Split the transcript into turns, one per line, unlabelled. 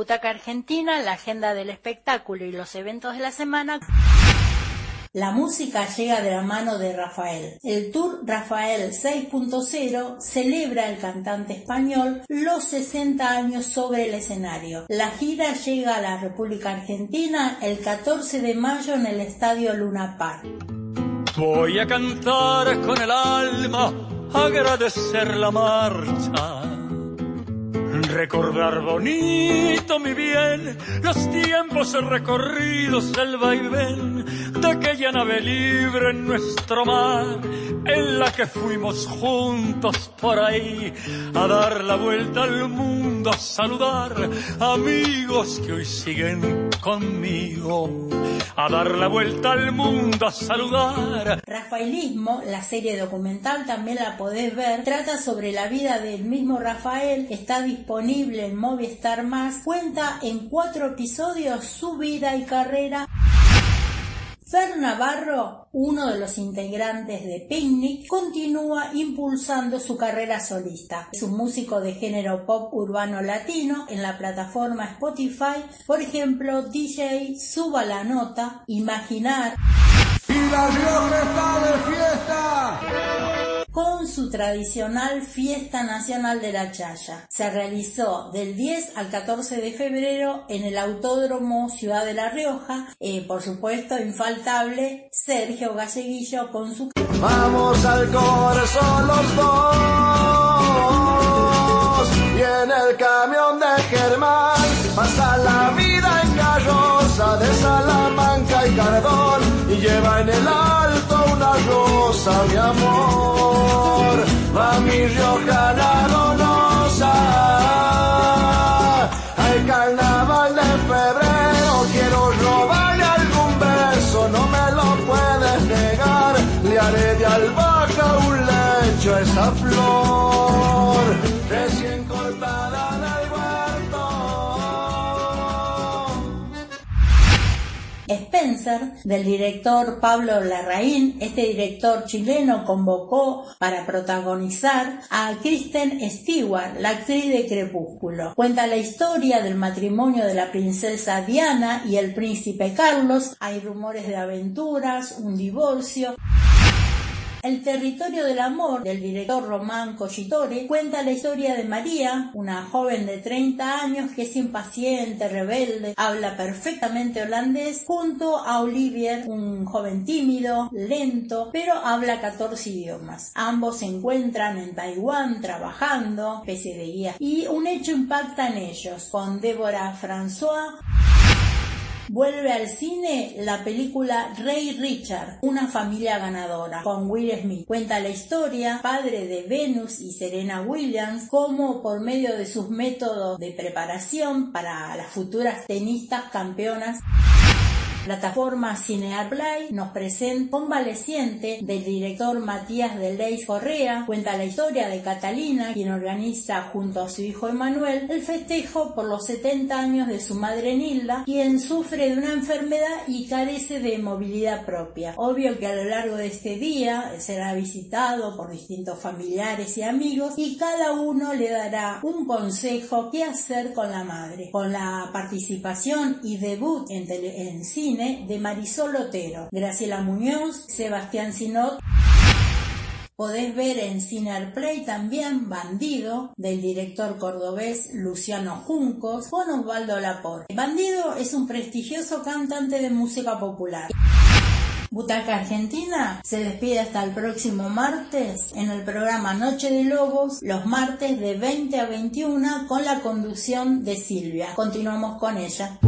Butaca Argentina, la agenda del espectáculo y los eventos de la semana. La música llega de la mano de Rafael. El Tour Rafael 6.0 celebra el cantante español los 60 años sobre el escenario. La gira llega a la República Argentina el 14 de mayo en el Estadio Luna Park.
Voy a cantar con el alma, agradecer la marcha Recordar bonito, mi bien, los tiempos recorridos, el vaivén de aquella nave libre en nuestro mar, en la que fuimos juntos por ahí a dar la vuelta al mundo, a saludar amigos que hoy siguen conmigo, a dar la vuelta al mundo, a saludar.
Rafaelismo, la serie documental también la podés ver, trata sobre la vida del mismo Rafael, está disponible en Movistar Más, cuenta en cuatro episodios su vida y carrera. Fer Navarro, uno de los integrantes de Picnic, continúa impulsando su carrera solista. Es un músico de género pop urbano latino en la plataforma Spotify, por ejemplo, DJ Suba la Nota, Imaginar.
¡Y la está de fiesta!
Con su tradicional Fiesta Nacional de la Chaya. Se realizó del 10 al 14 de febrero en el Autódromo Ciudad de La Rioja. Eh, por supuesto, infaltable Sergio Galleguillo con su...
Vamos al corazón los dos y en el camión de Germán pasa la vida en carroza de Salamanca y Cardón y lleva en el alto una rosa, mi amor. Va mi Rioja dolorosa. Hay carnaval de febrero, quiero robarle algún beso, no me lo puedes negar. Le haré de albahaca un lecho a esa flor, Del
director Pablo Larraín, este director chileno convocó para protagonizar a Kristen Stewart, la actriz de Crepúsculo. Cuenta la historia del matrimonio de la princesa Diana y el príncipe Carlos. Hay rumores de aventuras, un divorcio. El territorio del amor del director Román Collitore cuenta la historia de María, una joven de 30 años que es impaciente, rebelde, habla perfectamente holandés, junto a Olivier, un joven tímido, lento, pero habla 14 idiomas. Ambos se encuentran en Taiwán trabajando, especie de guía, y un hecho impacta en ellos, con Débora François vuelve al cine la película Ray Richard, una familia ganadora, con Will Smith. Cuenta la historia, padre de Venus y Serena Williams, cómo por medio de sus métodos de preparación para las futuras tenistas campeonas plataforma Cinearplay nos presenta Convaleciente del director Matías de Leis Correa. Cuenta la historia de Catalina, quien organiza junto a su hijo Emanuel el festejo por los 70 años de su madre Nilda, quien sufre de una enfermedad y carece de movilidad propia. Obvio que a lo largo de este día será visitado por distintos familiares y amigos y cada uno le dará un consejo qué hacer con la madre. Con la participación y debut en, en de Marisol Otero, Graciela Muñoz, Sebastián Sinot. Podés ver en Cinearplay también Bandido, del director cordobés Luciano Juncos, con Osvaldo Laporte. Bandido es un prestigioso cantante de música popular. Butaca Argentina se despide hasta el próximo martes en el programa Noche de Lobos, los martes de 20 a 21 con la conducción de Silvia. Continuamos con ella.